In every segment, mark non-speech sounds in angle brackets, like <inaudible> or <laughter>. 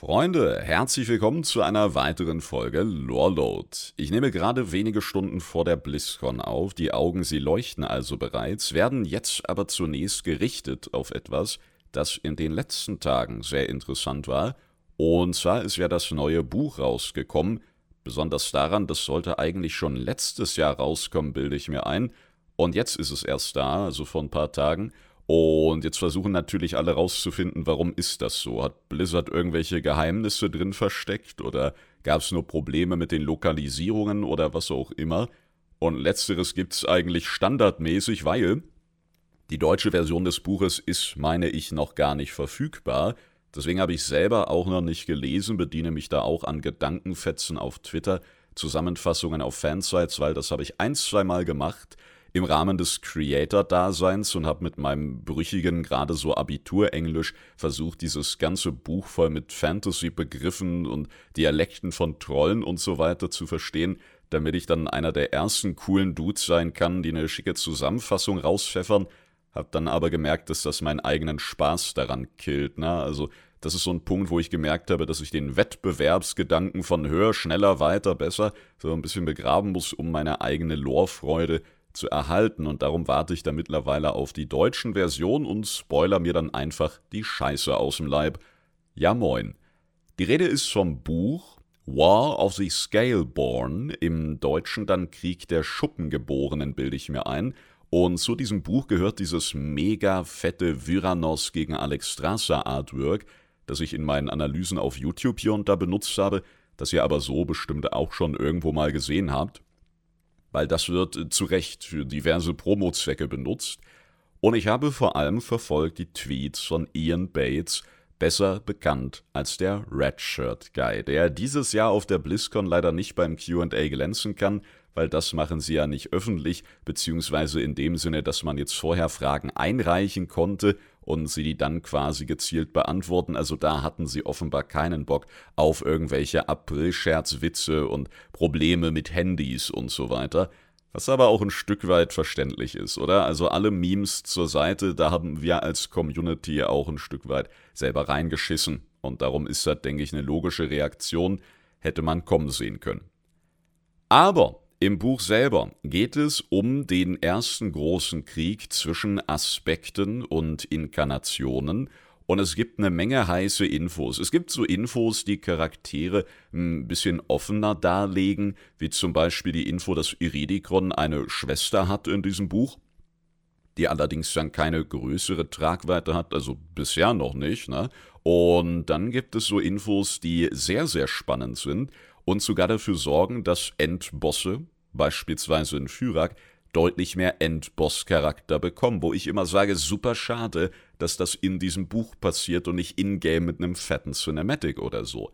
Freunde, herzlich willkommen zu einer weiteren Folge Loreload. Ich nehme gerade wenige Stunden vor der BlizzCon auf, die Augen, sie leuchten also bereits, werden jetzt aber zunächst gerichtet auf etwas, das in den letzten Tagen sehr interessant war, und zwar ist ja das neue Buch rausgekommen, besonders daran, das sollte eigentlich schon letztes Jahr rauskommen, bilde ich mir ein, und jetzt ist es erst da, also vor ein paar Tagen, und jetzt versuchen natürlich alle rauszufinden, warum ist das so? Hat Blizzard irgendwelche Geheimnisse drin versteckt oder gab es nur Probleme mit den Lokalisierungen oder was auch immer? Und letzteres gibt es eigentlich standardmäßig, weil die deutsche Version des Buches ist, meine ich, noch gar nicht verfügbar. Deswegen habe ich selber auch noch nicht gelesen, bediene mich da auch an Gedankenfetzen auf Twitter, Zusammenfassungen auf Fansites, weil das habe ich ein, zweimal gemacht im Rahmen des Creator-Daseins und habe mit meinem brüchigen, gerade so Abitur-Englisch versucht, dieses ganze Buch voll mit Fantasy-Begriffen und Dialekten von Trollen und so weiter zu verstehen, damit ich dann einer der ersten coolen Dudes sein kann, die eine schicke Zusammenfassung rauspfeffern. Hab dann aber gemerkt, dass das meinen eigenen Spaß daran killt. Ne? Also das ist so ein Punkt, wo ich gemerkt habe, dass ich den Wettbewerbsgedanken von höher, schneller, weiter, besser so ein bisschen begraben muss, um meine eigene Lorfreude zu erhalten und darum warte ich da mittlerweile auf die deutschen Version und spoiler mir dann einfach die Scheiße aus dem Leib. Ja moin. Die Rede ist vom Buch War of the Scaleborn, im Deutschen dann Krieg der Schuppengeborenen, bilde ich mir ein. Und zu diesem Buch gehört dieses mega fette Vyranos gegen Alexstrasza Artwork, das ich in meinen Analysen auf YouTube hier und da benutzt habe, das ihr aber so bestimmt auch schon irgendwo mal gesehen habt weil das wird äh, zu Recht für diverse Promo-Zwecke benutzt. Und ich habe vor allem verfolgt die Tweets von Ian Bates, besser bekannt als der Redshirt Guy, der dieses Jahr auf der BlizzCon leider nicht beim QA glänzen kann, weil das machen sie ja nicht öffentlich, beziehungsweise in dem Sinne, dass man jetzt vorher Fragen einreichen konnte und sie die dann quasi gezielt beantworten. Also da hatten sie offenbar keinen Bock auf irgendwelche April-Scherzwitze und Probleme mit Handys und so weiter. Was aber auch ein Stück weit verständlich ist, oder? Also alle Memes zur Seite, da haben wir als Community auch ein Stück weit selber reingeschissen. Und darum ist das, denke ich, eine logische Reaktion, hätte man kommen sehen können. Aber im Buch selber geht es um den ersten großen Krieg zwischen Aspekten und Inkarnationen und es gibt eine Menge heiße Infos. Es gibt so Infos, die Charaktere ein bisschen offener darlegen, wie zum Beispiel die Info, dass Iridikron eine Schwester hat in diesem Buch, die allerdings dann keine größere Tragweite hat, also bisher noch nicht. Ne? Und dann gibt es so Infos, die sehr, sehr spannend sind und sogar dafür sorgen, dass Endbosse, beispielsweise in Fyrak, deutlich mehr Endboss-Charakter bekommen, wo ich immer sage, super schade, dass das in diesem Buch passiert und nicht in-game mit einem fetten Cinematic oder so.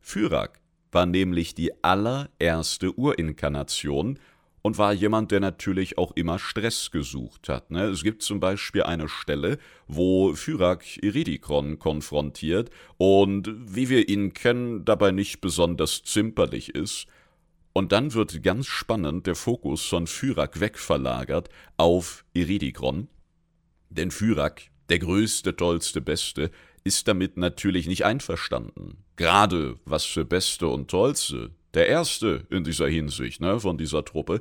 Fyrak war nämlich die allererste Urinkarnation und war jemand, der natürlich auch immer Stress gesucht hat. Ne? Es gibt zum Beispiel eine Stelle, wo Fyrak Iridikron konfrontiert und wie wir ihn kennen, dabei nicht besonders zimperlich ist. Und dann wird ganz spannend der Fokus von Fyrak wegverlagert auf Iridikron. Denn Fyrak, der größte, tollste, beste, ist damit natürlich nicht einverstanden. Gerade was für Beste und Tollste, der Erste in dieser Hinsicht, ne, von dieser Truppe,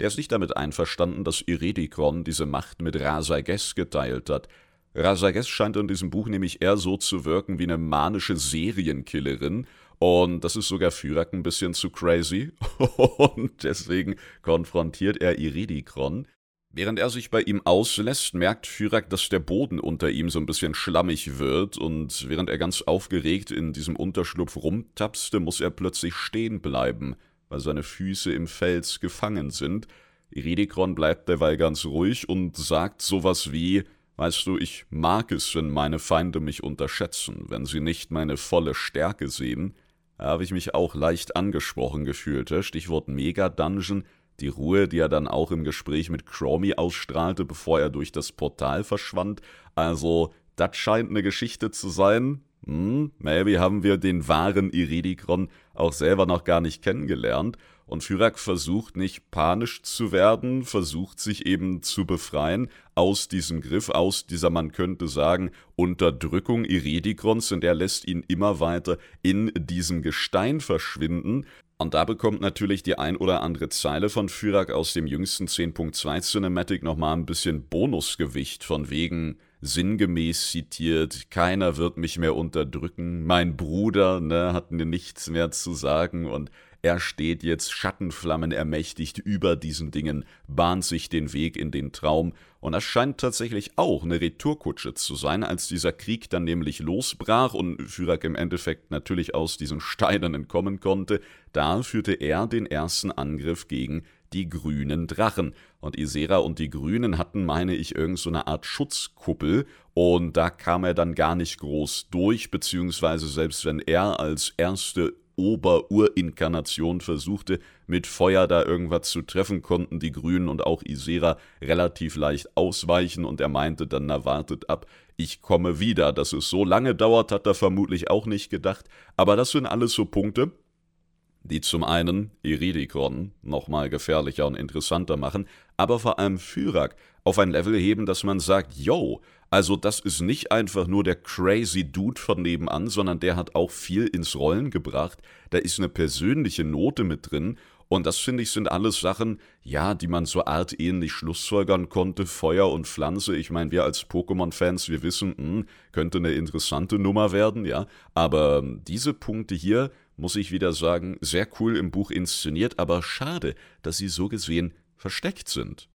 der ist nicht damit einverstanden, dass Iridikron diese Macht mit Rasages geteilt hat. Rasages scheint in diesem Buch nämlich eher so zu wirken wie eine manische Serienkillerin, und das ist sogar Fyrak ein bisschen zu crazy. <laughs> Und deswegen konfrontiert er Iridikron. Während er sich bei ihm auslässt, merkt Fyrak, dass der Boden unter ihm so ein bisschen schlammig wird. Und während er ganz aufgeregt in diesem Unterschlupf rumtapste, muss er plötzlich stehen bleiben weil seine Füße im Fels gefangen sind. Iridikron bleibt derweil ganz ruhig und sagt sowas wie Weißt du, ich mag es, wenn meine Feinde mich unterschätzen, wenn sie nicht meine volle Stärke sehen. Da habe ich mich auch leicht angesprochen gefühlt. Stichwort Mega-Dungeon, die Ruhe, die er dann auch im Gespräch mit Chromie ausstrahlte, bevor er durch das Portal verschwand. Also, das scheint eine Geschichte zu sein. hm, maybe haben wir den wahren Iridikron auch selber noch gar nicht kennengelernt. Und Fyrak versucht nicht panisch zu werden, versucht sich eben zu befreien aus diesem Griff, aus dieser, man könnte sagen, Unterdrückung Iridikrons, und er lässt ihn immer weiter in diesem Gestein verschwinden. Und da bekommt natürlich die ein oder andere Zeile von Fyrak aus dem jüngsten 10.2 Cinematic nochmal ein bisschen Bonusgewicht, von wegen, sinngemäß zitiert, keiner wird mich mehr unterdrücken, mein Bruder ne, hat mir nichts mehr zu sagen und er steht jetzt Schattenflammen ermächtigt über diesen Dingen, bahnt sich den Weg in den Traum, und das scheint tatsächlich auch eine Retourkutsche zu sein, als dieser Krieg dann nämlich losbrach und Führer im Endeffekt natürlich aus diesen Steinen entkommen konnte, da führte er den ersten Angriff gegen die grünen Drachen. Und Isera und die Grünen hatten, meine ich, irgend so eine Art Schutzkuppel. Und da kam er dann gar nicht groß durch, beziehungsweise selbst wenn er als erste Oberurinkarnation versuchte, mit Feuer da irgendwas zu treffen, konnten die Grünen und auch Isera relativ leicht ausweichen und er meinte dann, na wartet ab, ich komme wieder. Dass es so lange dauert, hat er vermutlich auch nicht gedacht, aber das sind alles so Punkte, die zum einen Iridikon nochmal gefährlicher und interessanter machen, aber vor allem Fyrak auf ein Level heben, dass man sagt, yo, also das ist nicht einfach nur der crazy Dude von nebenan, sondern der hat auch viel ins Rollen gebracht. Da ist eine persönliche Note mit drin und das finde ich sind alles Sachen, ja, die man so artähnlich schlussfolgern konnte. Feuer und Pflanze, ich meine, wir als Pokémon-Fans, wir wissen, mh, hm, könnte eine interessante Nummer werden, ja. Aber diese Punkte hier, muss ich wieder sagen, sehr cool im Buch inszeniert, aber schade, dass sie so gesehen versteckt sind.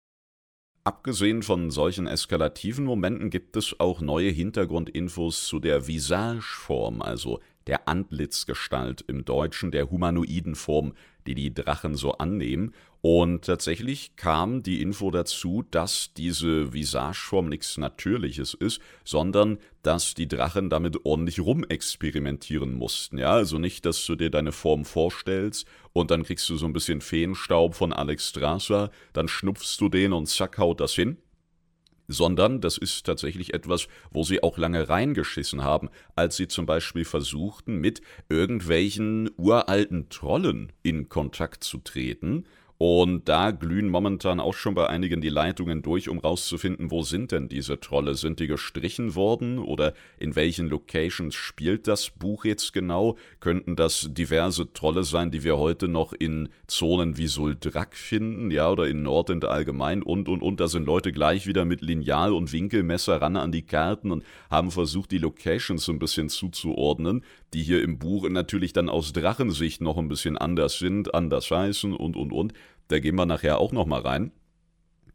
Abgesehen von solchen eskalativen Momenten gibt es auch neue Hintergrundinfos zu der Visageform, also der Antlitzgestalt im Deutschen, der humanoiden Form, die die Drachen so annehmen. Und tatsächlich kam die Info dazu, dass diese Visageform nichts Natürliches ist, sondern dass die Drachen damit ordentlich rumexperimentieren mussten. Ja, also nicht, dass du dir deine Form vorstellst und dann kriegst du so ein bisschen Feenstaub von Alex Strasser, dann schnupfst du den und zack, haut das hin sondern das ist tatsächlich etwas, wo sie auch lange reingeschissen haben, als sie zum Beispiel versuchten, mit irgendwelchen uralten Trollen in Kontakt zu treten und da glühen momentan auch schon bei einigen die Leitungen durch, um rauszufinden, wo sind denn diese Trolle? Sind die gestrichen worden oder in welchen Locations spielt das Buch jetzt genau? Könnten das diverse Trolle sein, die wir heute noch in Zonen wie Suldrak finden, ja, oder in Nordend allgemein und und und. Da sind Leute gleich wieder mit Lineal und Winkelmesser ran an die Karten und haben versucht, die Locations so ein bisschen zuzuordnen, die hier im Buch natürlich dann aus Drachensicht noch ein bisschen anders sind, anders heißen und und und. Da gehen wir nachher auch nochmal rein.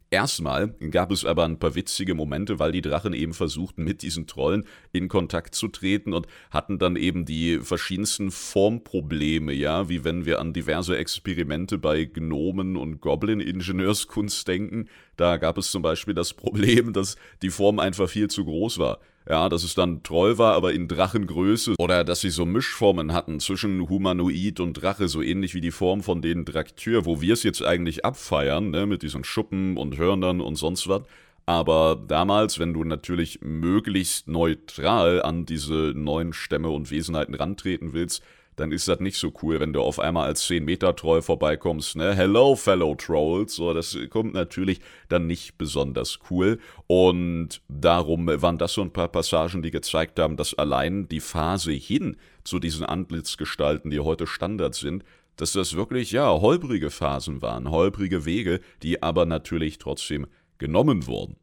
Erstmal gab es aber ein paar witzige Momente, weil die Drachen eben versuchten, mit diesen Trollen in Kontakt zu treten und hatten dann eben die verschiedensten Formprobleme, ja, wie wenn wir an diverse Experimente bei Gnomen und Goblin-Ingenieurskunst denken. Da gab es zum Beispiel das Problem, dass die Form einfach viel zu groß war. Ja, dass es dann Troll war, aber in Drachengröße. Oder dass sie so Mischformen hatten zwischen Humanoid und Drache, so ähnlich wie die Form von den Draktür, wo wir es jetzt eigentlich abfeiern, ne, mit diesen Schuppen und Hörnern und sonst was. Aber damals, wenn du natürlich möglichst neutral an diese neuen Stämme und Wesenheiten rantreten willst, dann ist das nicht so cool, wenn du auf einmal als 10-Meter-Troll vorbeikommst, ne? Hello, fellow Trolls. So, das kommt natürlich dann nicht besonders cool. Und darum waren das so ein paar Passagen, die gezeigt haben, dass allein die Phase hin zu diesen Antlitzgestalten, die heute Standard sind, dass das wirklich, ja, holprige Phasen waren, holprige Wege, die aber natürlich trotzdem genommen wurden.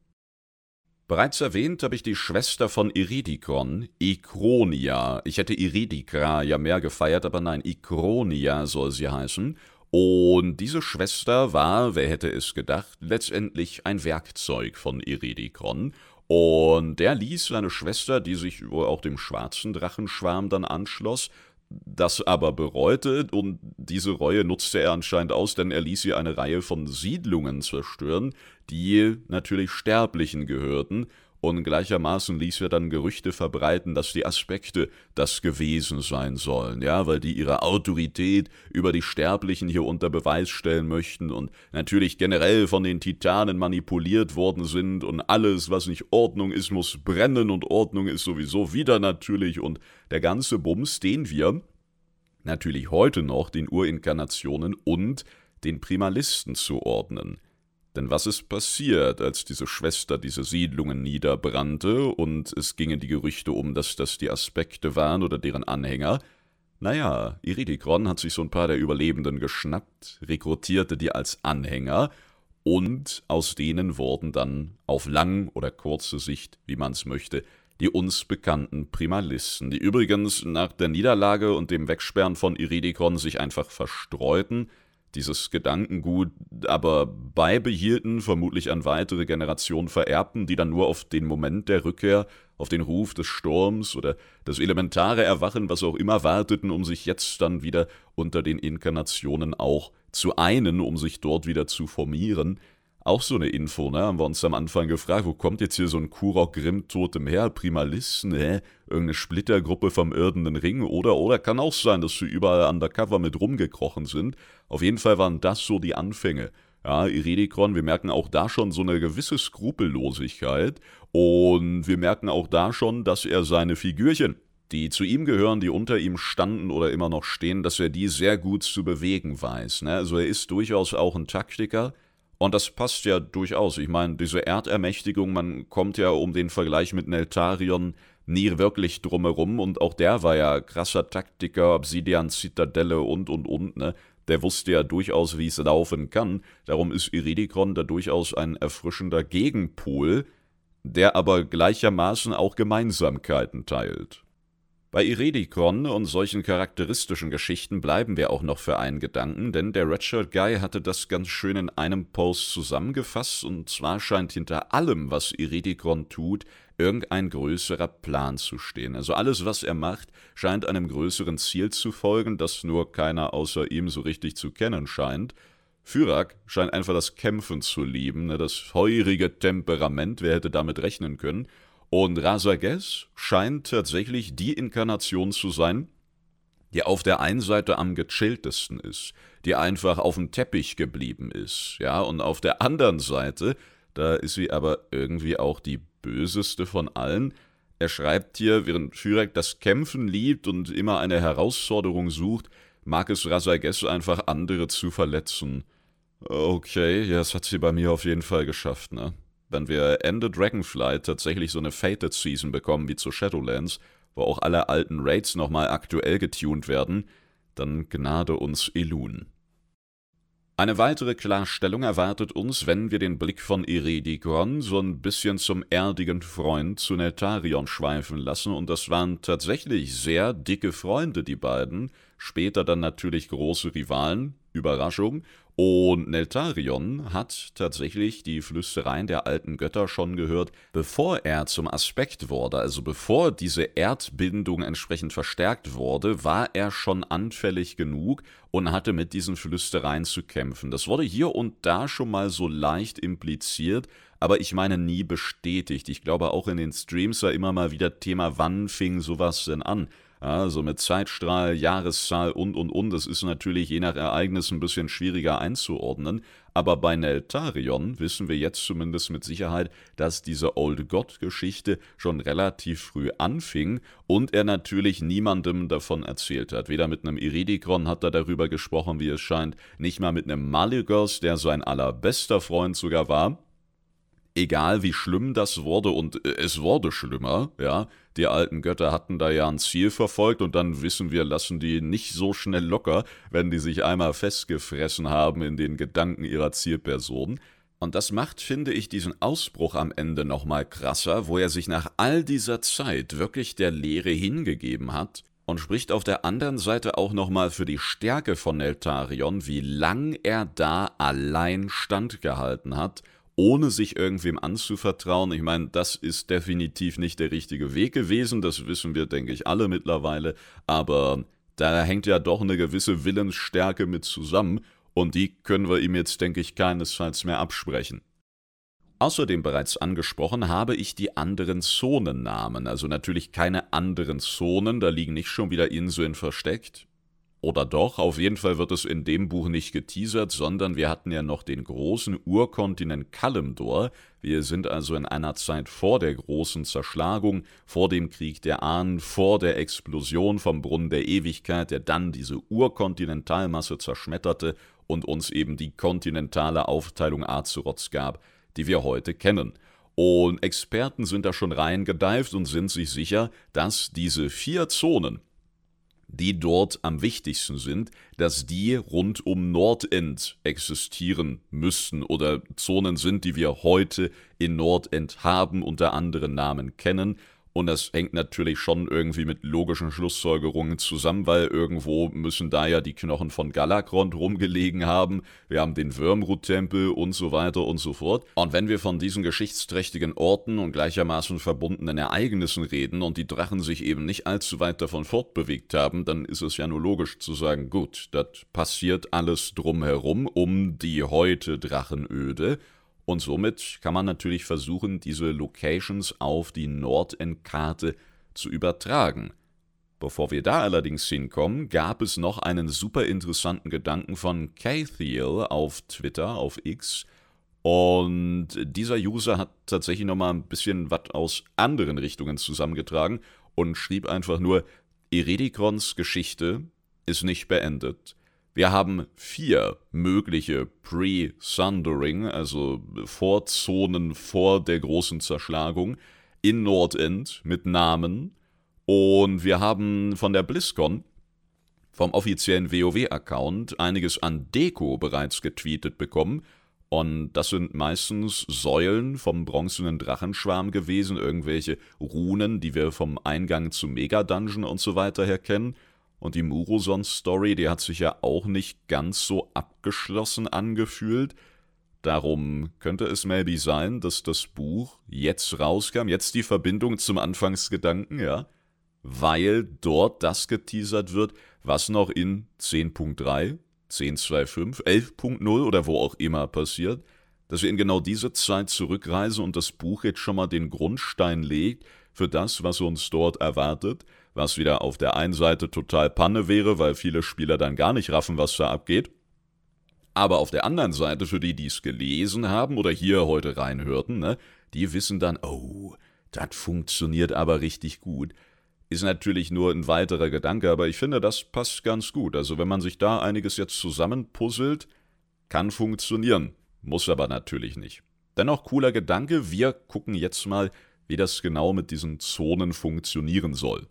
Bereits erwähnt habe ich die Schwester von Iridikon, Ikronia. Ich hätte Iridikra ja mehr gefeiert, aber nein, Ikronia soll sie heißen. Und diese Schwester war, wer hätte es gedacht, letztendlich ein Werkzeug von Iridikon. Und der ließ seine Schwester, die sich wohl auch dem schwarzen Drachenschwarm dann anschloss, das aber bereute und diese Reue nutzte er anscheinend aus, denn er ließ sie eine Reihe von Siedlungen zerstören, die natürlich Sterblichen gehörten und gleichermaßen ließ er dann Gerüchte verbreiten, dass die Aspekte das gewesen sein sollen, ja, weil die ihre Autorität über die Sterblichen hier unter Beweis stellen möchten und natürlich generell von den Titanen manipuliert worden sind und alles, was nicht Ordnung ist, muss brennen und Ordnung ist sowieso wieder natürlich und der ganze Bums, den wir natürlich heute noch den Urinkarnationen und den Primalisten zuordnen. Denn was ist passiert, als diese Schwester diese Siedlungen niederbrannte und es gingen die Gerüchte um, dass das die Aspekte waren oder deren Anhänger? Naja, Iridikron hat sich so ein paar der Überlebenden geschnappt, rekrutierte die als Anhänger und aus denen wurden dann auf lang oder kurze Sicht, wie man es möchte, die uns bekannten Primalisten, die übrigens nach der Niederlage und dem Wegsperren von Iridikon sich einfach verstreuten, dieses Gedankengut aber beibehielten, vermutlich an weitere Generationen vererbten, die dann nur auf den Moment der Rückkehr, auf den Ruf des Sturms oder das elementare Erwachen, was auch immer warteten, um sich jetzt dann wieder unter den Inkarnationen auch zu einen, um sich dort wieder zu formieren, auch so eine Info, ne? Haben wir uns am Anfang gefragt, wo kommt jetzt hier so ein Kurok Grimm totem her? Primalisten, hä? Irgendeine Splittergruppe vom irdenen Ring? Oder, oder kann auch sein, dass sie überall undercover mit rumgekrochen sind. Auf jeden Fall waren das so die Anfänge. Ja, Iridikron, wir merken auch da schon so eine gewisse Skrupellosigkeit. Und wir merken auch da schon, dass er seine Figürchen, die zu ihm gehören, die unter ihm standen oder immer noch stehen, dass er die sehr gut zu bewegen weiß. Ne? Also er ist durchaus auch ein Taktiker und das passt ja durchaus. Ich meine, diese Erdermächtigung, man kommt ja um den Vergleich mit Neltarion nie wirklich drumherum. Und auch der war ja krasser Taktiker, Obsidian, Zitadelle und, und, und, ne? Der wusste ja durchaus, wie es laufen kann. Darum ist Iridikon da durchaus ein erfrischender Gegenpol, der aber gleichermaßen auch Gemeinsamkeiten teilt. Bei Iredikon und solchen charakteristischen Geschichten bleiben wir auch noch für einen Gedanken, denn der Redshirt Guy hatte das ganz schön in einem Post zusammengefasst und zwar scheint hinter allem, was Iredikon tut, irgendein größerer Plan zu stehen. Also alles, was er macht, scheint einem größeren Ziel zu folgen, das nur keiner außer ihm so richtig zu kennen scheint. Fyrak scheint einfach das Kämpfen zu lieben, ne, das feurige Temperament, wer hätte damit rechnen können, und Rasages scheint tatsächlich die Inkarnation zu sein, die auf der einen Seite am gechilltesten ist, die einfach auf dem Teppich geblieben ist, ja, und auf der anderen Seite, da ist sie aber irgendwie auch die böseste von allen. Er schreibt hier, während Fürek das Kämpfen liebt und immer eine Herausforderung sucht, mag es Rasages einfach andere zu verletzen. Okay, ja, das hat sie bei mir auf jeden Fall geschafft, ne? Wenn wir Ende Dragonflight tatsächlich so eine Fated Season bekommen wie zu Shadowlands, wo auch alle alten Raids nochmal aktuell getuned werden, dann gnade uns Elun. Eine weitere Klarstellung erwartet uns, wenn wir den Blick von Iredikon so ein bisschen zum erdigen Freund zu Netarion schweifen lassen, und das waren tatsächlich sehr dicke Freunde, die beiden, später dann natürlich große Rivalen, Überraschung, und Neltarion hat tatsächlich die Flüstereien der alten Götter schon gehört, bevor er zum Aspekt wurde, also bevor diese Erdbindung entsprechend verstärkt wurde, war er schon anfällig genug und hatte mit diesen Flüstereien zu kämpfen. Das wurde hier und da schon mal so leicht impliziert, aber ich meine nie bestätigt. Ich glaube auch in den Streams war immer mal wieder Thema, wann fing sowas denn an? Also mit Zeitstrahl, Jahreszahl und und und. Das ist natürlich je nach Ereignis ein bisschen schwieriger einzuordnen. Aber bei Neltarion wissen wir jetzt zumindest mit Sicherheit, dass diese Old God-Geschichte schon relativ früh anfing und er natürlich niemandem davon erzählt hat. Weder mit einem Iridikron hat er darüber gesprochen, wie es scheint, nicht mal mit einem Maligos, der sein allerbester Freund sogar war egal wie schlimm das wurde, und äh, es wurde schlimmer, ja, die alten Götter hatten da ja ein Ziel verfolgt und dann wissen wir, lassen die nicht so schnell locker, wenn die sich einmal festgefressen haben in den Gedanken ihrer Zielperson. Und das macht, finde ich, diesen Ausbruch am Ende nochmal krasser, wo er sich nach all dieser Zeit wirklich der Lehre hingegeben hat und spricht auf der anderen Seite auch nochmal für die Stärke von Neltarion, wie lang er da allein standgehalten hat ohne sich irgendwem anzuvertrauen. Ich meine, das ist definitiv nicht der richtige Weg gewesen, das wissen wir, denke ich, alle mittlerweile, aber da hängt ja doch eine gewisse Willensstärke mit zusammen und die können wir ihm jetzt, denke ich, keinesfalls mehr absprechen. Außerdem bereits angesprochen habe ich die anderen Zonennamen, also natürlich keine anderen Zonen, da liegen nicht schon wieder Inseln versteckt. Oder doch, auf jeden Fall wird es in dem Buch nicht geteasert, sondern wir hatten ja noch den großen Urkontinent Kalimdor. Wir sind also in einer Zeit vor der großen Zerschlagung, vor dem Krieg der Ahnen, vor der Explosion vom Brunnen der Ewigkeit, der dann diese Urkontinentalmasse zerschmetterte und uns eben die kontinentale Aufteilung Azeroths gab, die wir heute kennen. Und Experten sind da schon reingedeift und sind sich sicher, dass diese vier Zonen, die dort am wichtigsten sind, dass die rund um Nordend existieren müssten oder Zonen sind, die wir heute in Nordend haben, unter anderen Namen kennen und das hängt natürlich schon irgendwie mit logischen Schlussfolgerungen zusammen, weil irgendwo müssen da ja die Knochen von Galakrond rumgelegen haben. Wir haben den Würmrut-Tempel und so weiter und so fort. Und wenn wir von diesen geschichtsträchtigen Orten und gleichermaßen verbundenen Ereignissen reden und die Drachen sich eben nicht allzu weit davon fortbewegt haben, dann ist es ja nur logisch zu sagen, gut, das passiert alles drumherum um die heute Drachenöde und somit kann man natürlich versuchen, diese Locations auf die Nordendkarte zu übertragen. Bevor wir da allerdings hinkommen, gab es noch einen super interessanten Gedanken von Cathiel auf Twitter, auf X. Und dieser User hat tatsächlich nochmal ein bisschen was aus anderen Richtungen zusammengetragen und schrieb einfach nur, Eredikons Geschichte ist nicht beendet. Wir haben vier mögliche Pre-Sundering, also Vorzonen vor der großen Zerschlagung in Nordend mit Namen. Und wir haben von der BlizzCon, vom offiziellen WoW-Account, einiges an Deko bereits getweetet bekommen. Und das sind meistens Säulen vom bronzenen Drachenschwarm gewesen, irgendwelche Runen, die wir vom Eingang zum Mega-Dungeon und so weiter her kennen. Und die Muroson-Story, die hat sich ja auch nicht ganz so abgeschlossen angefühlt. Darum könnte es maybe sein, dass das Buch jetzt rauskam, jetzt die Verbindung zum Anfangsgedanken, ja, weil dort das geteasert wird, was noch in 10.3, 10.2.5, 11.0 oder wo auch immer passiert, dass wir in genau diese Zeit zurückreisen und das Buch jetzt schon mal den Grundstein legt für das, was uns dort erwartet, was wieder auf der einen Seite total Panne wäre, weil viele Spieler dann gar nicht raffen, was da abgeht. Aber auf der anderen Seite, für die, die es gelesen haben oder hier heute reinhörten, ne, die wissen dann, oh, das funktioniert aber richtig gut. Ist natürlich nur ein weiterer Gedanke, aber ich finde, das passt ganz gut. Also wenn man sich da einiges jetzt zusammenpuzzelt, kann funktionieren. Muss aber natürlich nicht. Dennoch cooler Gedanke, wir gucken jetzt mal, wie das genau mit diesen Zonen funktionieren soll.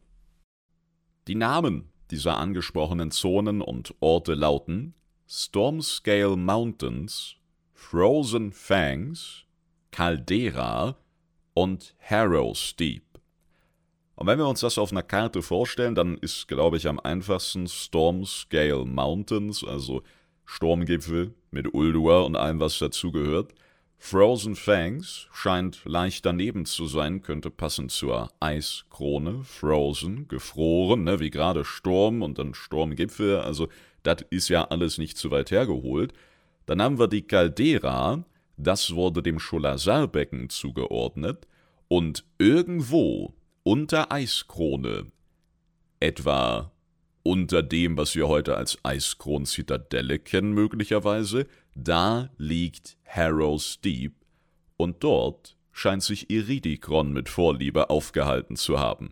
Die Namen dieser angesprochenen Zonen und Orte lauten Stormscale Mountains, Frozen Fangs, Caldera und Harrow Steep. Und wenn wir uns das auf einer Karte vorstellen, dann ist, glaube ich, am einfachsten Stormscale Mountains, also Sturmgipfel mit Uldur und allem, was dazugehört. Frozen Fangs scheint leicht daneben zu sein, könnte passen zur Eiskrone. Frozen, gefroren, ne, wie gerade Sturm und dann Sturmgipfel, also das ist ja alles nicht zu weit hergeholt. Dann haben wir die Caldera, das wurde dem Scholazarbecken zugeordnet. Und irgendwo unter Eiskrone, etwa unter dem, was wir heute als Eiskron-Zitadelle kennen möglicherweise, da liegt Harrow Deep und dort scheint sich Iridikron mit Vorliebe aufgehalten zu haben.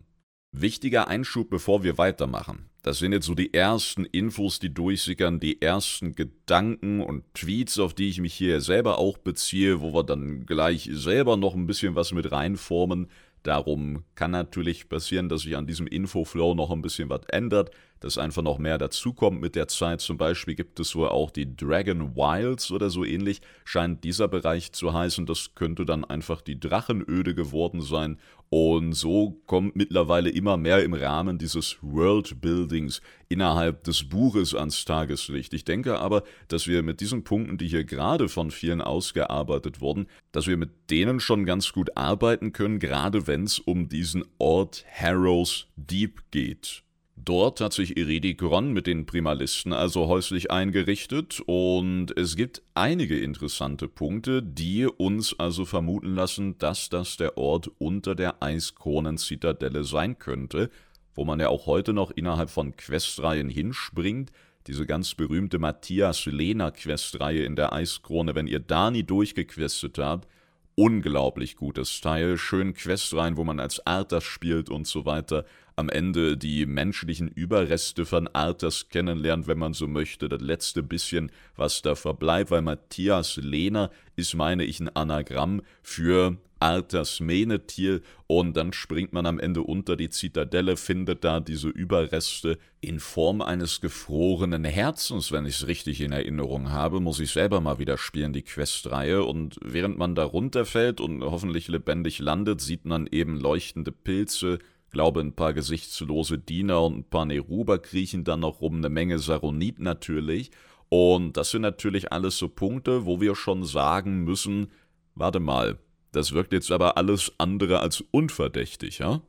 Wichtiger Einschub, bevor wir weitermachen. Das sind jetzt so die ersten Infos, die durchsickern, die ersten Gedanken und Tweets, auf die ich mich hier selber auch beziehe, wo wir dann gleich selber noch ein bisschen was mit reinformen. Darum kann natürlich passieren, dass sich an diesem Infoflow noch ein bisschen was ändert, dass einfach noch mehr dazukommt mit der Zeit. Zum Beispiel gibt es wohl auch die Dragon Wilds oder so ähnlich, scheint dieser Bereich zu heißen. Das könnte dann einfach die Drachenöde geworden sein. Und so kommt mittlerweile immer mehr im Rahmen dieses Worldbuildings innerhalb des Buches ans Tageslicht. Ich denke aber, dass wir mit diesen Punkten, die hier gerade von vielen ausgearbeitet wurden, dass wir mit denen schon ganz gut arbeiten können, gerade wenn es um diesen Ort Harrows Deep geht. Dort hat sich Iridikron mit den Primalisten also häuslich eingerichtet und es gibt einige interessante Punkte, die uns also vermuten lassen, dass das der Ort unter der Eiskronen-Zitadelle sein könnte, wo man ja auch heute noch innerhalb von Questreihen hinspringt. Diese ganz berühmte Matthias-Lena-Questreihe in der Eiskrone, wenn ihr da nie durchgequestet habt, unglaublich gutes Teil, schön Questreihen, wo man als Arthas spielt und so weiter am Ende die menschlichen Überreste von Arthas kennenlernt, wenn man so möchte, das letzte bisschen, was da verbleibt, weil Matthias Lehner ist, meine ich, ein Anagramm für Arthas Menetier und dann springt man am Ende unter die Zitadelle, findet da diese Überreste in Form eines gefrorenen Herzens, wenn ich es richtig in Erinnerung habe, muss ich selber mal wieder spielen, die Questreihe. Und während man da runterfällt und hoffentlich lebendig landet, sieht man eben leuchtende Pilze, glaube ein paar gesichtslose Diener und ein paar Neruber kriechen dann noch rum, eine Menge Saronit natürlich. Und das sind natürlich alles so Punkte, wo wir schon sagen müssen, warte mal, das wirkt jetzt aber alles andere als unverdächtig, ja?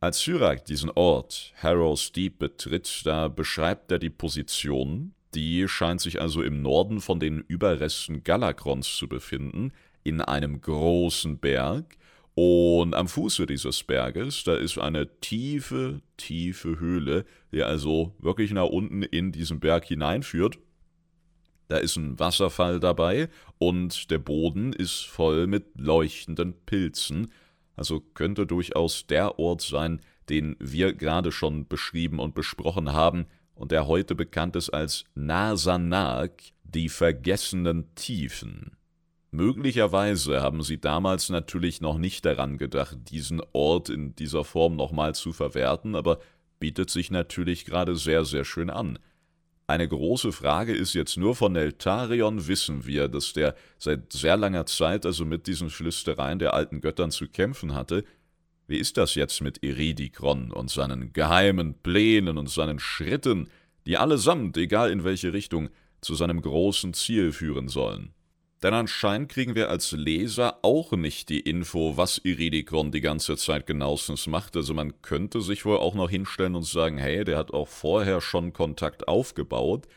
Als Syrak diesen Ort, Harrow's Deep, betritt, da beschreibt er die Position, die scheint sich also im Norden von den Überresten Galakrons zu befinden, in einem großen Berg, und am Fuße dieses Berges, da ist eine tiefe, tiefe Höhle, die also wirklich nach unten in diesen Berg hineinführt. Da ist ein Wasserfall dabei und der Boden ist voll mit leuchtenden Pilzen. Also könnte durchaus der Ort sein, den wir gerade schon beschrieben und besprochen haben und der heute bekannt ist als Nasanak, die vergessenen Tiefen. Möglicherweise haben sie damals natürlich noch nicht daran gedacht, diesen Ort in dieser Form nochmal zu verwerten, aber bietet sich natürlich gerade sehr, sehr schön an. Eine große Frage ist jetzt nur von Eltarion wissen wir, dass der seit sehr langer Zeit also mit diesen Flüstereien der alten Göttern zu kämpfen hatte. Wie ist das jetzt mit Iridikron und seinen geheimen Plänen und seinen Schritten, die allesamt, egal in welche Richtung, zu seinem großen Ziel führen sollen? Denn anscheinend kriegen wir als Leser auch nicht die Info, was Iridikon die ganze Zeit genauestens macht. Also man könnte sich wohl auch noch hinstellen und sagen, hey, der hat auch vorher schon Kontakt aufgebaut.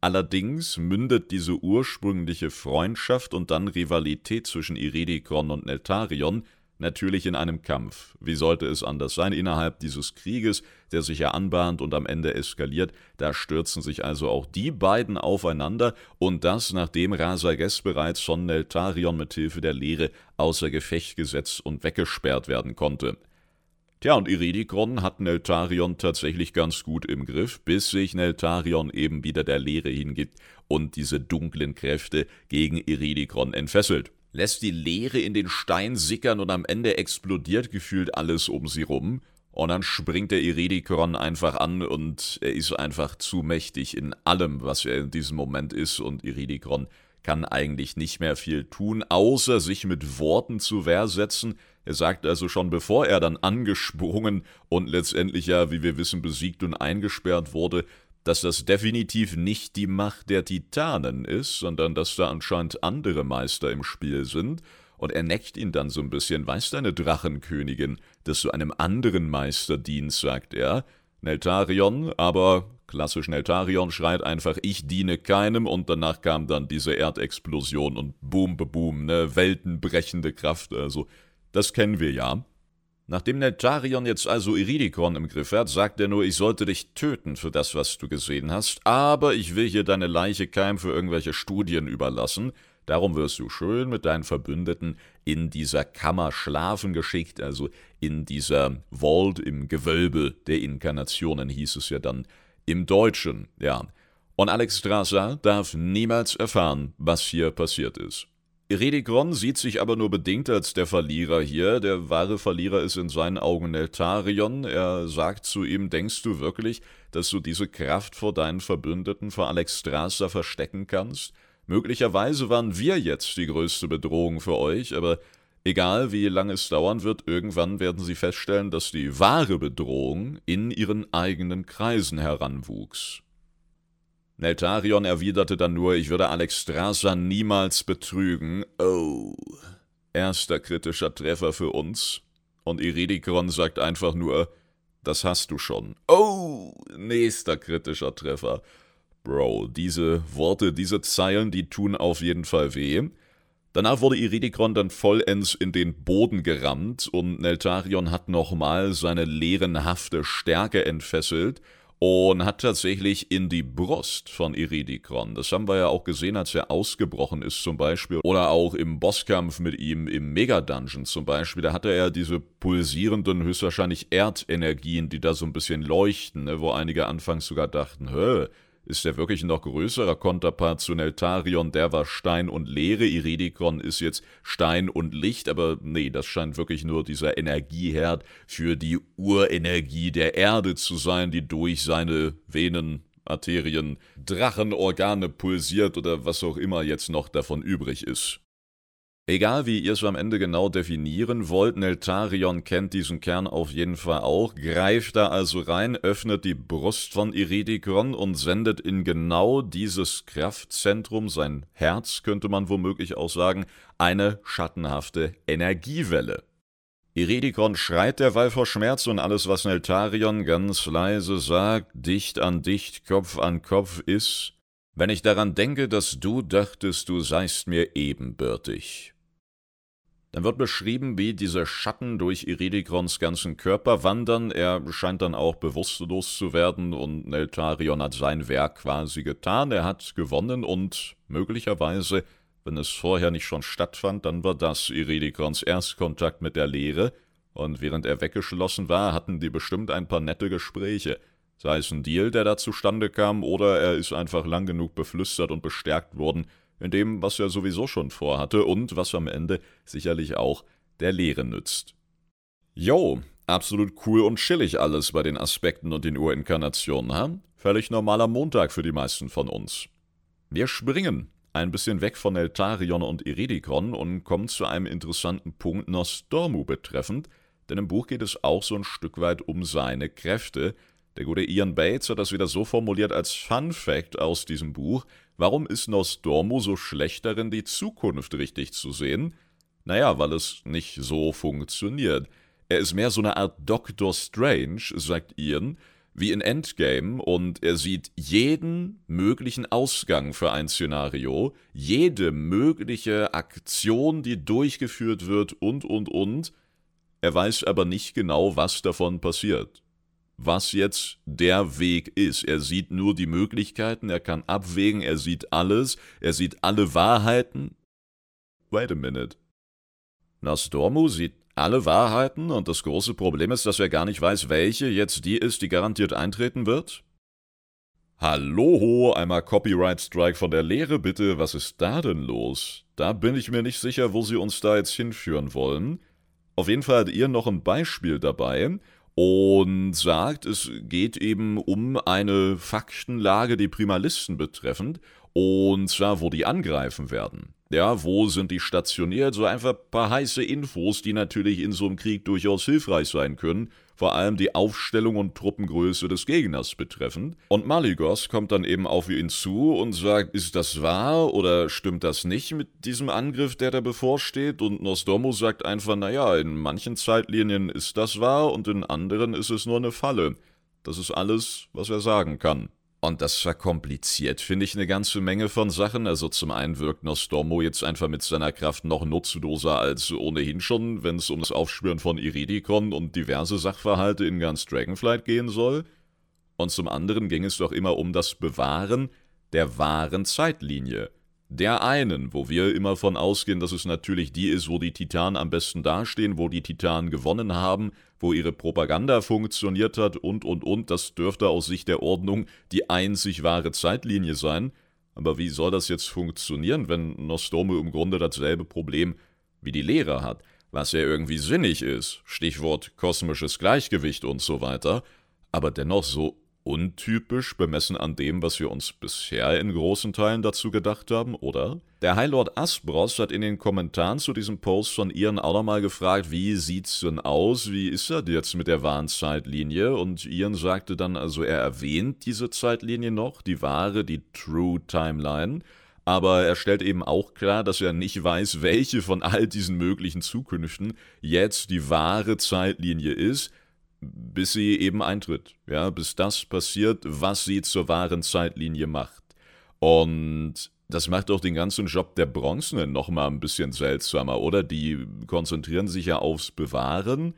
Allerdings mündet diese ursprüngliche Freundschaft und dann Rivalität zwischen Iridikon und Neltarion natürlich in einem Kampf. Wie sollte es anders sein? Innerhalb dieses Krieges, der sich ja anbahnt und am Ende eskaliert, da stürzen sich also auch die beiden aufeinander und das, nachdem Rasages bereits von Neltarion mit Hilfe der Lehre außer Gefecht gesetzt und weggesperrt werden konnte. Tja, und Iridikron hat Neltarion tatsächlich ganz gut im Griff, bis sich Neltarion eben wieder der Lehre hingibt und diese dunklen Kräfte gegen Iridikron entfesselt lässt die Leere in den Stein sickern und am Ende explodiert gefühlt alles um sie rum. Und dann springt der Iridikron einfach an und er ist einfach zu mächtig in allem, was er in diesem Moment ist. Und Iridikron kann eigentlich nicht mehr viel tun, außer sich mit Worten zu Wehr setzen. Er sagt also schon, bevor er dann angesprungen und letztendlich ja, wie wir wissen, besiegt und eingesperrt wurde, dass das definitiv nicht die Macht der Titanen ist, sondern dass da anscheinend andere Meister im Spiel sind, und er neckt ihn dann so ein bisschen, weiß deine Drachenkönigin, dass du einem anderen Meister dienst, sagt er. Neltarion, aber klassisch Neltarion schreit einfach, ich diene keinem, und danach kam dann diese Erdexplosion und boom, boom, ne, weltenbrechende Kraft, also, das kennen wir ja. Nachdem Neltarion jetzt also Iridikon im Griff hat, sagt er nur, ich sollte dich töten für das, was du gesehen hast, aber ich will hier deine Leiche keim für irgendwelche Studien überlassen. Darum wirst du schön mit deinen Verbündeten in dieser Kammer schlafen geschickt, also in dieser Vault im Gewölbe der Inkarnationen hieß es ja dann im Deutschen, ja. Und Alex Strasser darf niemals erfahren, was hier passiert ist. Redikron sieht sich aber nur bedingt als der Verlierer hier. Der wahre Verlierer ist in seinen Augen Neltarion. Er sagt zu ihm, denkst du wirklich, dass du diese Kraft vor deinen Verbündeten, vor Alex Strasser verstecken kannst? Möglicherweise waren wir jetzt die größte Bedrohung für euch, aber egal wie lange es dauern wird, irgendwann werden sie feststellen, dass die wahre Bedrohung in ihren eigenen Kreisen heranwuchs. Neltarion erwiderte dann nur, ich würde Alex Strasser niemals betrügen. Oh. Erster kritischer Treffer für uns. Und Iridikron sagt einfach nur, das hast du schon. Oh, nächster kritischer Treffer. Bro, diese Worte, diese Zeilen, die tun auf jeden Fall weh. Danach wurde Iridikron dann vollends in den Boden gerammt und Neltarion hat nochmal seine leerenhafte Stärke entfesselt und hat tatsächlich in die Brust von Iridikron. Das haben wir ja auch gesehen, als er ausgebrochen ist zum Beispiel. Oder auch im Bosskampf mit ihm im Mega-Dungeon zum Beispiel. Da hatte er diese pulsierenden, höchstwahrscheinlich Erdenergien, die da so ein bisschen leuchten, ne? wo einige anfangs sogar dachten, hä, ist der wirklich noch größerer Konterpart zu Neltarion, der war Stein und Leere, Iridikon ist jetzt Stein und Licht, aber nee, das scheint wirklich nur dieser Energieherd für die Urenergie der Erde zu sein, die durch seine Venen, Arterien, Drachenorgane pulsiert oder was auch immer jetzt noch davon übrig ist. Egal wie ihr es am Ende genau definieren wollt, Neltarion kennt diesen Kern auf jeden Fall auch, greift da also rein, öffnet die Brust von Iridikron und sendet in genau dieses Kraftzentrum, sein Herz könnte man womöglich auch sagen, eine schattenhafte Energiewelle. Iridikron schreit derweil vor Schmerz und alles, was Neltarion ganz leise sagt, dicht an dicht, Kopf an Kopf ist, wenn ich daran denke, dass du dachtest, du seist mir ebenbürtig. Dann wird beschrieben, wie diese Schatten durch Iridikrons ganzen Körper wandern. Er scheint dann auch bewusstlos zu werden und Neltarion hat sein Werk quasi getan. Er hat gewonnen und möglicherweise, wenn es vorher nicht schon stattfand, dann war das Iridikrons Erstkontakt mit der Lehre. Und während er weggeschlossen war, hatten die bestimmt ein paar nette Gespräche. Sei es ein Deal, der da zustande kam, oder er ist einfach lang genug beflüstert und bestärkt worden, in dem, was er sowieso schon vorhatte und was am Ende sicherlich auch der Lehre nützt. Jo, absolut cool und chillig alles bei den Aspekten und den Urinkarnationen, ha? Völlig normaler Montag für die meisten von uns. Wir springen ein bisschen weg von Eltarion und Iridikon und kommen zu einem interessanten Punkt Nostormu betreffend, denn im Buch geht es auch so ein Stück weit um seine Kräfte. Der gute Ian Bates hat das wieder so formuliert als Fun Fact aus diesem Buch, Warum ist Nostormo so schlecht darin, die Zukunft richtig zu sehen? Naja, weil es nicht so funktioniert. Er ist mehr so eine Art Doctor Strange, sagt Ian, wie in Endgame und er sieht jeden möglichen Ausgang für ein Szenario, jede mögliche Aktion, die durchgeführt wird und, und, und. Er weiß aber nicht genau, was davon passiert was jetzt der Weg ist. Er sieht nur die Möglichkeiten, er kann abwägen, er sieht alles, er sieht alle Wahrheiten. Wait a minute. Nostormu sieht alle Wahrheiten und das große Problem ist, dass er gar nicht weiß, welche jetzt die ist, die garantiert eintreten wird? Hallo, einmal Copyright Strike von der Lehre bitte, was ist da denn los? Da bin ich mir nicht sicher, wo sie uns da jetzt hinführen wollen. Auf jeden Fall hat ihr noch ein Beispiel dabei und sagt, es geht eben um eine Faktenlage, die Primalisten betreffend, und zwar, wo die angreifen werden. Ja, wo sind die stationiert? So einfach ein paar heiße Infos, die natürlich in so einem Krieg durchaus hilfreich sein können, vor allem die Aufstellung und Truppengröße des Gegners betreffend. Und Maligos kommt dann eben auf ihn zu und sagt, ist das wahr oder stimmt das nicht mit diesem Angriff, der da bevorsteht? Und Nostromo sagt einfach, naja, in manchen Zeitlinien ist das wahr und in anderen ist es nur eine Falle. Das ist alles, was er sagen kann. Und das verkompliziert, finde ich, eine ganze Menge von Sachen. Also zum einen wirkt Nostormo jetzt einfach mit seiner Kraft noch nutzloser als ohnehin schon, wenn es um das Aufspüren von Iridikon und diverse Sachverhalte in ganz Dragonflight gehen soll. Und zum anderen ging es doch immer um das Bewahren der wahren Zeitlinie der einen, wo wir immer von ausgehen, dass es natürlich die ist, wo die Titanen am besten dastehen, wo die Titanen gewonnen haben, wo ihre Propaganda funktioniert hat und und und, das dürfte aus Sicht der Ordnung die einzig wahre Zeitlinie sein. Aber wie soll das jetzt funktionieren, wenn Nostromo im Grunde dasselbe Problem wie die Lehre hat, was ja irgendwie sinnig ist, Stichwort kosmisches Gleichgewicht und so weiter, aber dennoch so untypisch bemessen an dem, was wir uns bisher in großen Teilen dazu gedacht haben, oder? Der High Lord Asbros hat in den Kommentaren zu diesem Post von Ian auch nochmal gefragt, wie sieht's denn aus, wie ist er jetzt mit der wahren Zeitlinie? Und Ian sagte dann, also er erwähnt diese Zeitlinie noch, die wahre, die True Timeline, aber er stellt eben auch klar, dass er nicht weiß, welche von all diesen möglichen Zukünften jetzt die wahre Zeitlinie ist, bis sie eben eintritt. Ja, bis das passiert, was sie zur wahren Zeitlinie macht. Und das macht auch den ganzen Job der Bronzenen nochmal ein bisschen seltsamer, oder? Die konzentrieren sich ja aufs Bewahren,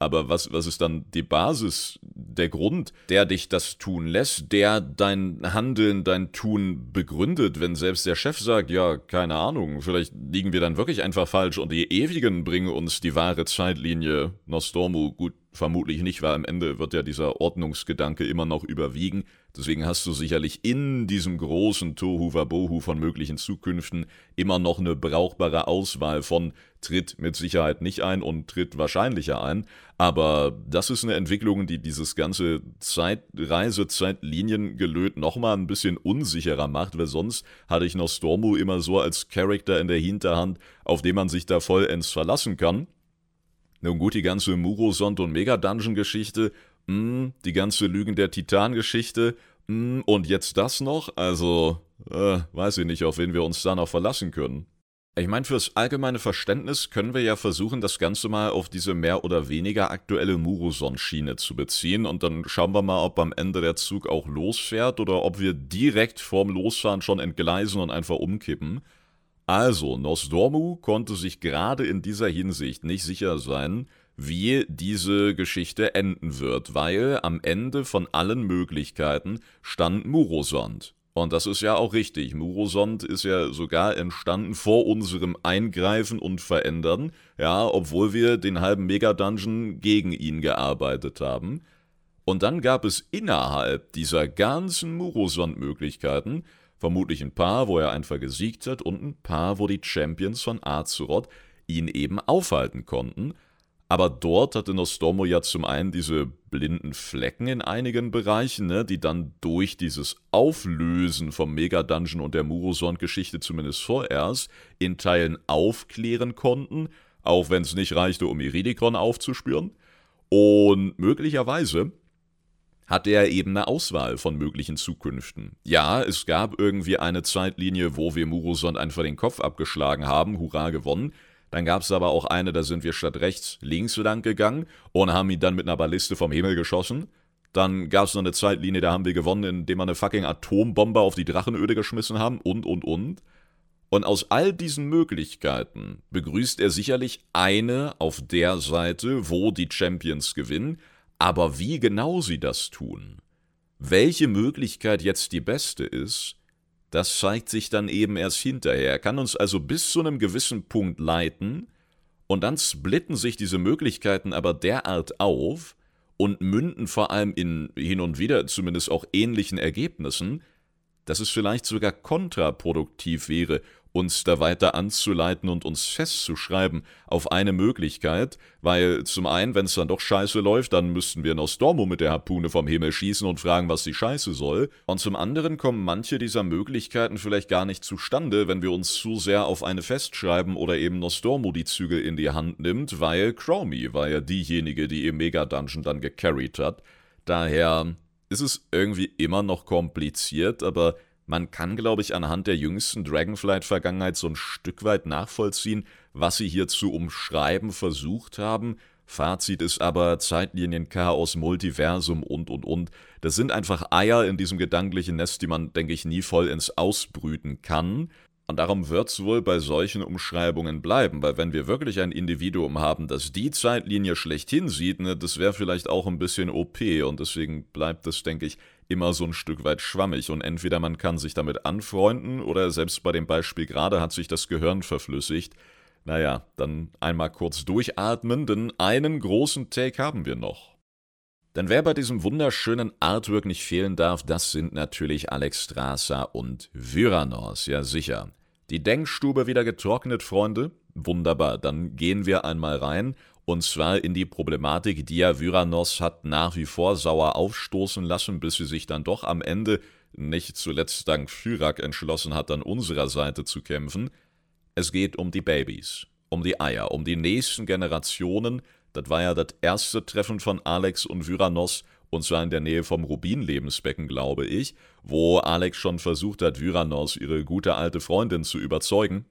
aber was, was ist dann die Basis, der Grund, der dich das tun lässt, der dein Handeln, dein Tun begründet, wenn selbst der Chef sagt, ja, keine Ahnung, vielleicht liegen wir dann wirklich einfach falsch und die Ewigen bringen uns die wahre Zeitlinie. Nostormu, gut, vermutlich nicht, weil am Ende wird ja dieser Ordnungsgedanke immer noch überwiegen. Deswegen hast du sicherlich in diesem großen Tohu Wabohu von möglichen Zukünften immer noch eine brauchbare Auswahl von tritt mit Sicherheit nicht ein und tritt wahrscheinlicher ein. Aber das ist eine Entwicklung, die dieses ganze Zeitreise-Zeitliniengelöt nochmal ein bisschen unsicherer macht, weil sonst hatte ich noch Stormu immer so als Charakter in der Hinterhand, auf den man sich da vollends verlassen kann. Nun gut, die ganze Murosond- und Mega-Dungeon-Geschichte hm, die ganze Lügen der Titan-Geschichte, hm, und jetzt das noch? Also, äh, weiß ich nicht, auf wen wir uns da noch verlassen können. Ich meine, fürs allgemeine Verständnis können wir ja versuchen, das Ganze mal auf diese mehr oder weniger aktuelle Muroson-Schiene zu beziehen und dann schauen wir mal, ob am Ende der Zug auch losfährt oder ob wir direkt vorm Losfahren schon entgleisen und einfach umkippen. Also, Nosdormu konnte sich gerade in dieser Hinsicht nicht sicher sein, wie diese Geschichte enden wird, weil am Ende von allen Möglichkeiten stand Murosond. Und das ist ja auch richtig. Murosond ist ja sogar entstanden vor unserem Eingreifen und Verändern, ja, obwohl wir den halben Mega-Dungeon gegen ihn gearbeitet haben. Und dann gab es innerhalb dieser ganzen Murosond-Möglichkeiten vermutlich ein paar, wo er einfach gesiegt hat und ein paar, wo die Champions von Azeroth ihn eben aufhalten konnten – aber dort hatte Nostromo ja zum einen diese blinden Flecken in einigen Bereichen, ne, die dann durch dieses Auflösen vom Mega-Dungeon und der Murosond-Geschichte zumindest vorerst in Teilen aufklären konnten, auch wenn es nicht reichte, um Iridikon aufzuspüren. Und möglicherweise hatte er eben eine Auswahl von möglichen Zukünften. Ja, es gab irgendwie eine Zeitlinie, wo wir Murosond einfach den Kopf abgeschlagen haben, hurra gewonnen. Dann gab es aber auch eine, da sind wir statt rechts links lang gegangen und haben ihn dann mit einer Balliste vom Himmel geschossen. Dann gab es noch eine Zeitlinie, da haben wir gewonnen, indem wir eine fucking Atombombe auf die Drachenöde geschmissen haben und, und, und. Und aus all diesen Möglichkeiten begrüßt er sicherlich eine auf der Seite, wo die Champions gewinnen, aber wie genau sie das tun, welche Möglichkeit jetzt die beste ist, das zeigt sich dann eben erst hinterher. Er kann uns also bis zu einem gewissen Punkt leiten und dann splitten sich diese Möglichkeiten aber derart auf und münden vor allem in hin und wieder zumindest auch ähnlichen Ergebnissen, dass es vielleicht sogar kontraproduktiv wäre, uns da weiter anzuleiten und uns festzuschreiben auf eine Möglichkeit, weil zum einen, wenn es dann doch scheiße läuft, dann müssten wir Nostormo mit der Harpune vom Himmel schießen und fragen, was die Scheiße soll, und zum anderen kommen manche dieser Möglichkeiten vielleicht gar nicht zustande, wenn wir uns zu sehr auf eine festschreiben oder eben Nostormo die Zügel in die Hand nimmt, weil Chromie war ja diejenige, die im Mega-Dungeon dann gecarried hat. Daher ist es irgendwie immer noch kompliziert, aber man kann, glaube ich, anhand der jüngsten Dragonflight-Vergangenheit so ein Stück weit nachvollziehen, was sie hier zu umschreiben versucht haben. Fazit ist aber Zeitlinien, Chaos, Multiversum und und und. Das sind einfach Eier in diesem gedanklichen Nest, die man, denke ich, nie voll ins Ausbrüten kann. Und darum wird es wohl bei solchen Umschreibungen bleiben, weil wenn wir wirklich ein Individuum haben, das die Zeitlinie schlechthin sieht, ne, das wäre vielleicht auch ein bisschen OP und deswegen bleibt es, denke ich, immer so ein Stück weit schwammig und entweder man kann sich damit anfreunden oder selbst bei dem Beispiel gerade hat sich das Gehirn verflüssigt. Naja, dann einmal kurz durchatmen, denn einen großen Take haben wir noch. Denn wer bei diesem wunderschönen Artwork nicht fehlen darf, das sind natürlich Alex Strasser und Vyranos, ja sicher. Die Denkstube wieder getrocknet, Freunde? Wunderbar, dann gehen wir einmal rein und zwar in die Problematik, die ja Vyranos hat nach wie vor sauer aufstoßen lassen, bis sie sich dann doch am Ende, nicht zuletzt dank Fyrak, entschlossen hat, an unserer Seite zu kämpfen. Es geht um die Babys, um die Eier, um die nächsten Generationen. Das war ja das erste Treffen von Alex und Vyranos, und zwar in der Nähe vom Rubin-Lebensbecken, glaube ich, wo Alex schon versucht hat, Vyranos, ihre gute alte Freundin, zu überzeugen.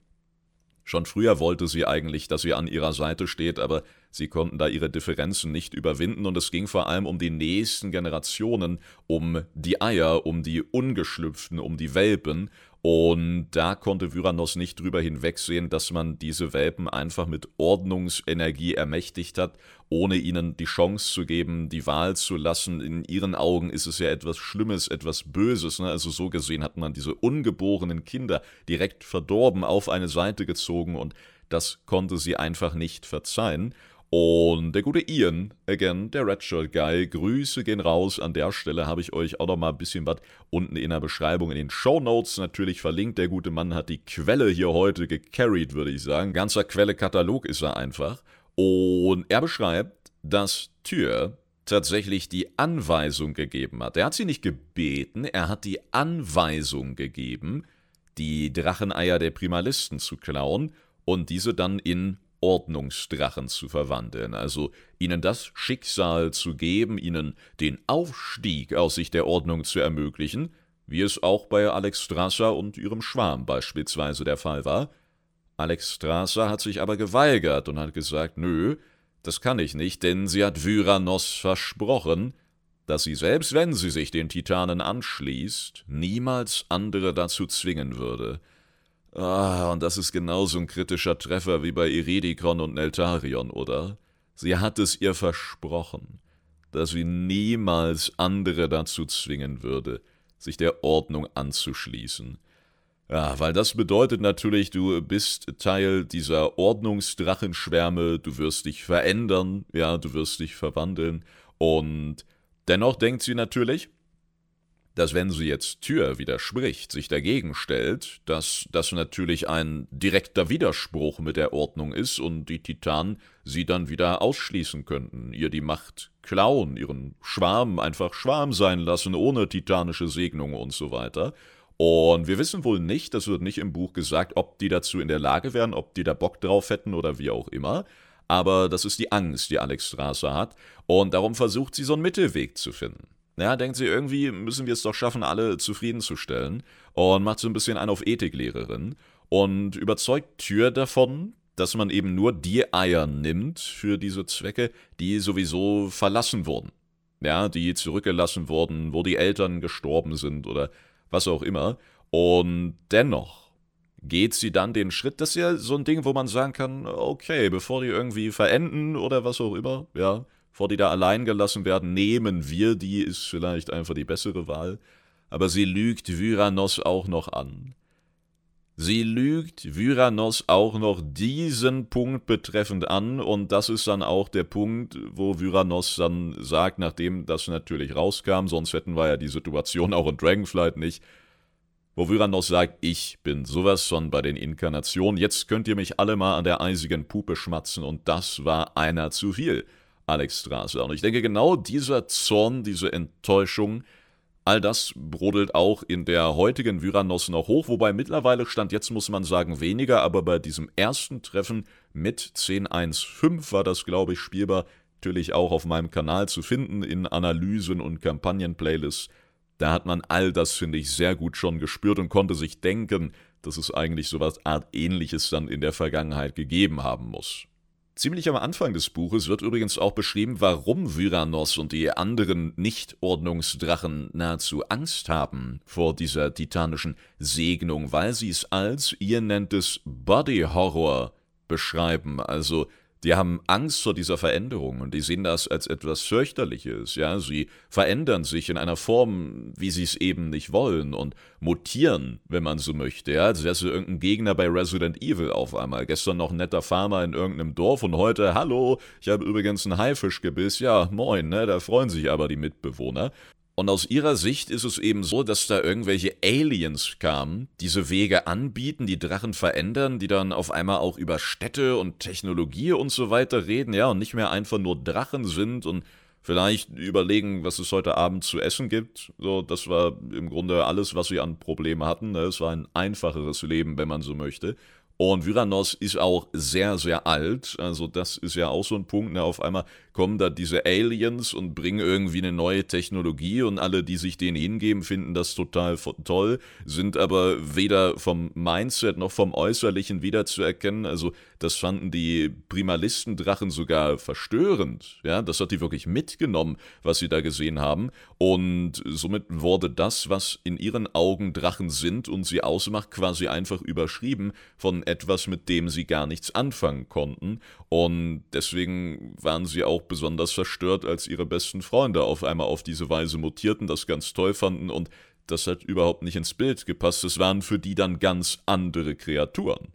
Schon früher wollte sie eigentlich, dass sie an ihrer Seite steht, aber Sie konnten da ihre Differenzen nicht überwinden und es ging vor allem um die nächsten Generationen, um die Eier, um die Ungeschlüpften, um die Welpen. Und da konnte Vyranos nicht drüber hinwegsehen, dass man diese Welpen einfach mit Ordnungsenergie ermächtigt hat, ohne ihnen die Chance zu geben, die Wahl zu lassen. In ihren Augen ist es ja etwas Schlimmes, etwas Böses. Ne? Also so gesehen hat man diese ungeborenen Kinder direkt verdorben auf eine Seite gezogen und das konnte sie einfach nicht verzeihen. Und der gute Ian, again, der Redshirt Guy, Grüße gehen raus. An der Stelle habe ich euch auch noch mal ein bisschen was unten in der Beschreibung in den Show Notes natürlich verlinkt. Der gute Mann hat die Quelle hier heute gecarried, würde ich sagen. Ganzer Quellekatalog ist er einfach. Und er beschreibt, dass Tür tatsächlich die Anweisung gegeben hat. Er hat sie nicht gebeten, er hat die Anweisung gegeben, die Dracheneier der Primalisten zu klauen und diese dann in Ordnungsdrachen zu verwandeln, also ihnen das Schicksal zu geben, ihnen den Aufstieg aus Sicht der Ordnung zu ermöglichen, wie es auch bei Alex Strasser und ihrem Schwarm beispielsweise der Fall war. Alex Strasser hat sich aber geweigert und hat gesagt, nö, das kann ich nicht, denn sie hat Vyranos versprochen, dass sie selbst wenn sie sich den Titanen anschließt, niemals andere dazu zwingen würde. Ah, und das ist genauso ein kritischer Treffer wie bei Iridikon und Neltarion, oder? Sie hat es ihr versprochen, dass sie niemals andere dazu zwingen würde, sich der Ordnung anzuschließen. Ja, weil das bedeutet natürlich, du bist Teil dieser Ordnungsdrachenschwärme, du wirst dich verändern, ja, du wirst dich verwandeln. Und dennoch denkt sie natürlich, dass wenn sie jetzt Tür widerspricht, sich dagegen stellt, dass das natürlich ein direkter Widerspruch mit der Ordnung ist und die Titanen sie dann wieder ausschließen könnten, ihr die Macht klauen, ihren Schwarm einfach Schwarm sein lassen, ohne titanische Segnung und so weiter. Und wir wissen wohl nicht, das wird nicht im Buch gesagt, ob die dazu in der Lage wären, ob die da Bock drauf hätten oder wie auch immer. Aber das ist die Angst, die Alex Strasser hat. Und darum versucht sie so einen Mittelweg zu finden. Ja, denkt sie, irgendwie müssen wir es doch schaffen, alle zufriedenzustellen. Und macht so ein bisschen ein auf Ethiklehrerin. Und überzeugt Tür davon, dass man eben nur die Eier nimmt für diese Zwecke, die sowieso verlassen wurden. Ja, die zurückgelassen wurden, wo die Eltern gestorben sind oder was auch immer. Und dennoch geht sie dann den Schritt, das ist ja so ein Ding, wo man sagen kann, okay, bevor die irgendwie verenden oder was auch immer, ja, bevor die da allein gelassen werden, nehmen wir die, ist vielleicht einfach die bessere Wahl. Aber sie lügt Vyranos auch noch an. Sie lügt Vyranos auch noch diesen Punkt betreffend an und das ist dann auch der Punkt, wo Vyranos dann sagt, nachdem das natürlich rauskam, sonst hätten wir ja die Situation auch in Dragonflight nicht, wo Vyranos sagt, ich bin sowas von bei den Inkarnationen, jetzt könnt ihr mich alle mal an der eisigen Puppe schmatzen und das war einer zu viel. Alex Strasser. Und ich denke, genau dieser Zorn, diese Enttäuschung, all das brodelt auch in der heutigen Vyranos noch hoch, wobei mittlerweile stand jetzt, muss man sagen, weniger, aber bei diesem ersten Treffen mit 10.1.5 war das, glaube ich, spielbar. Natürlich auch auf meinem Kanal zu finden in Analysen und Kampagnen-Playlists. Da hat man all das, finde ich, sehr gut schon gespürt und konnte sich denken, dass es eigentlich so was Art Ähnliches dann in der Vergangenheit gegeben haben muss. Ziemlich am Anfang des Buches wird übrigens auch beschrieben, warum Vyranos und die anderen Nicht-Ordnungsdrachen nahezu Angst haben vor dieser titanischen Segnung, weil sie es als, ihr nennt es Body Horror, beschreiben, also die haben Angst vor dieser Veränderung und die sehen das als etwas fürchterliches, ja, sie verändern sich in einer Form, wie sie es eben nicht wollen und mutieren, wenn man so möchte, ja, als wäre es irgendein Gegner bei Resident Evil auf einmal. Gestern noch ein netter Farmer in irgendeinem Dorf und heute, hallo, ich habe übrigens einen Haifischgebiss, ja, moin, ne, da freuen sich aber die Mitbewohner. Und aus ihrer Sicht ist es eben so, dass da irgendwelche Aliens kamen, diese Wege anbieten, die Drachen verändern, die dann auf einmal auch über Städte und Technologie und so weiter reden, ja, und nicht mehr einfach nur Drachen sind und vielleicht überlegen, was es heute Abend zu essen gibt. So, das war im Grunde alles, was sie an Problemen hatten. Ne? Es war ein einfacheres Leben, wenn man so möchte. Und Vyranos ist auch sehr, sehr alt. Also das ist ja auch so ein Punkt. Ne? Auf einmal kommen da diese Aliens und bringen irgendwie eine neue Technologie und alle, die sich denen hingeben, finden das total toll, sind aber weder vom Mindset noch vom Äußerlichen wiederzuerkennen. Also das fanden die Primalistendrachen sogar verstörend. Ja, das hat die wirklich mitgenommen, was sie da gesehen haben. Und somit wurde das, was in ihren Augen Drachen sind und sie ausmacht, quasi einfach überschrieben von etwas, mit dem sie gar nichts anfangen konnten. Und deswegen waren sie auch besonders verstört, als ihre besten Freunde auf einmal auf diese Weise mutierten, das ganz toll fanden und das hat überhaupt nicht ins Bild gepasst. Es waren für die dann ganz andere Kreaturen.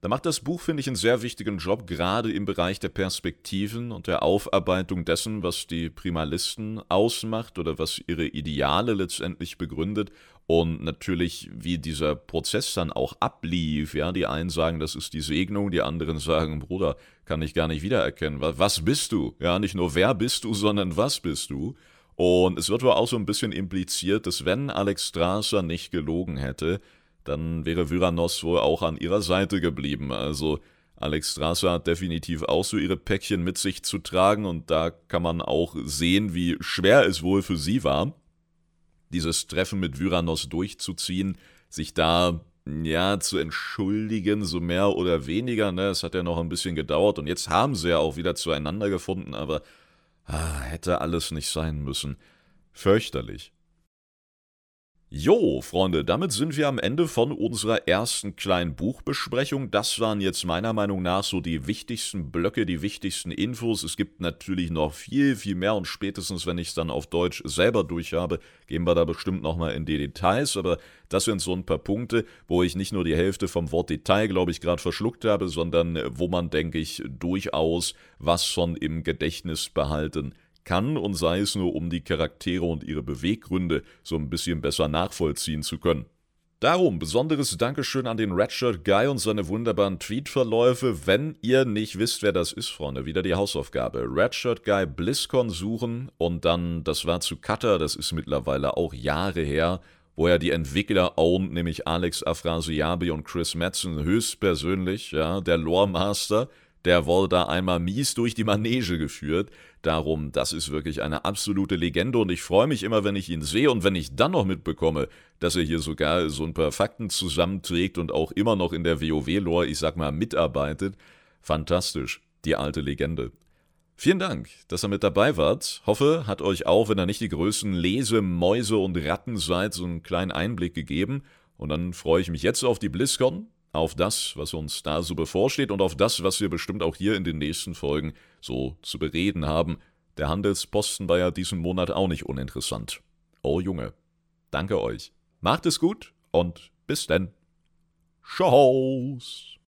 Da macht das Buch, finde ich, einen sehr wichtigen Job, gerade im Bereich der Perspektiven und der Aufarbeitung dessen, was die Primalisten ausmacht oder was ihre Ideale letztendlich begründet und natürlich, wie dieser Prozess dann auch ablief. Ja, die einen sagen, das ist die Segnung, die anderen sagen, Bruder, kann ich gar nicht wiedererkennen. Was bist du? Ja, nicht nur wer bist du, sondern was bist du? Und es wird wohl auch so ein bisschen impliziert, dass wenn Alex Strasser nicht gelogen hätte, dann wäre Vyranos wohl auch an ihrer Seite geblieben. Also Alex Strasser hat definitiv auch so ihre Päckchen mit sich zu tragen und da kann man auch sehen, wie schwer es wohl für sie war, dieses Treffen mit Vyranos durchzuziehen, sich da ja zu entschuldigen, so mehr oder weniger. Ne? Es hat ja noch ein bisschen gedauert und jetzt haben sie ja auch wieder zueinander gefunden, aber ah, hätte alles nicht sein müssen. Fürchterlich. Jo, Freunde, damit sind wir am Ende von unserer ersten kleinen Buchbesprechung. Das waren jetzt meiner Meinung nach so die wichtigsten Blöcke, die wichtigsten Infos. Es gibt natürlich noch viel, viel mehr und spätestens, wenn ich es dann auf Deutsch selber durch habe, gehen wir da bestimmt nochmal in die Details. Aber das sind so ein paar Punkte, wo ich nicht nur die Hälfte vom Wort Detail, glaube ich, gerade verschluckt habe, sondern wo man, denke ich, durchaus was von im Gedächtnis behalten kann und sei es nur, um die Charaktere und ihre Beweggründe so ein bisschen besser nachvollziehen zu können. Darum besonderes Dankeschön an den Redshirt Guy und seine wunderbaren Tweetverläufe. Wenn ihr nicht wisst, wer das ist, Freunde, wieder die Hausaufgabe. Redshirt Guy BlizzCon suchen und dann, das war zu Cutter, das ist mittlerweile auch Jahre her, wo er die Entwickler owned, nämlich Alex Afrasiabi und Chris Metzen höchstpersönlich, ja, der Lore Master, der wurde da einmal mies durch die Manege geführt. Darum, das ist wirklich eine absolute Legende und ich freue mich immer, wenn ich ihn sehe und wenn ich dann noch mitbekomme, dass er hier sogar so ein paar Fakten zusammenträgt und auch immer noch in der WoW-Lore, ich sag mal, mitarbeitet. Fantastisch, die alte Legende. Vielen Dank, dass ihr mit dabei wart. Hoffe, hat euch auch, wenn ihr nicht die größten Lese, Mäuse und Ratten seid, so einen kleinen Einblick gegeben. Und dann freue ich mich jetzt auf die BlizzCon auf das, was uns da so bevorsteht und auf das, was wir bestimmt auch hier in den nächsten Folgen so zu bereden haben. Der Handelsposten war ja diesen Monat auch nicht uninteressant. Oh Junge, danke euch. Macht es gut und bis denn. Tschauß.